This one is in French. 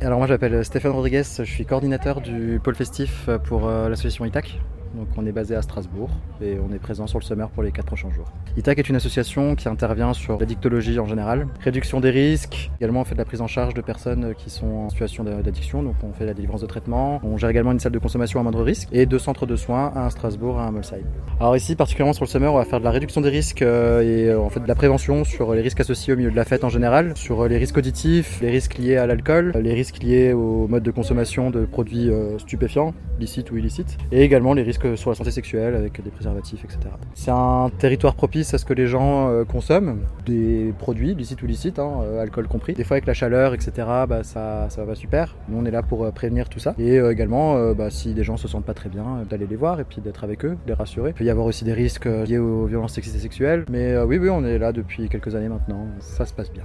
Alors moi je m'appelle Stéphane Rodriguez, je suis coordinateur du pôle festif pour euh, l'association ITAC. Donc on est basé à Strasbourg et on est présent sur le Summer pour les 4 prochains jours. ITAC est une association qui intervient sur l'addictologie en général, réduction des risques, également on fait de la prise en charge de personnes qui sont en situation d'addiction, donc on fait la délivrance de traitement, on gère également une salle de consommation à moindre risque et deux centres de soins, à Strasbourg et à Molsheim. Alors ici particulièrement sur le Summer on va faire de la réduction des risques euh, et euh, en fait de la prévention sur les risques associés au milieu de la fête en général, sur les risques auditifs, les risques liés à l'alcool, les risques liés au mode de consommation de produits euh, stupéfiants, licites ou illicites, et également les risques sur la santé sexuelle avec des préservatifs, etc. C'est un territoire propice à ce que les gens euh, consomment des produits, licites ou licites, hein, euh, alcool compris. Des fois avec la chaleur, etc., bah, ça, ça va super. Nous on est là pour euh, prévenir tout ça. Et également, bah, si des gens se sentent pas très bien, d'aller les voir et puis d'être avec eux, les rassurer. Il peut y avoir aussi des risques liés aux violences sexistes et sexuelles. Mais oui, oui, on est là depuis quelques années maintenant. Ça se passe bien.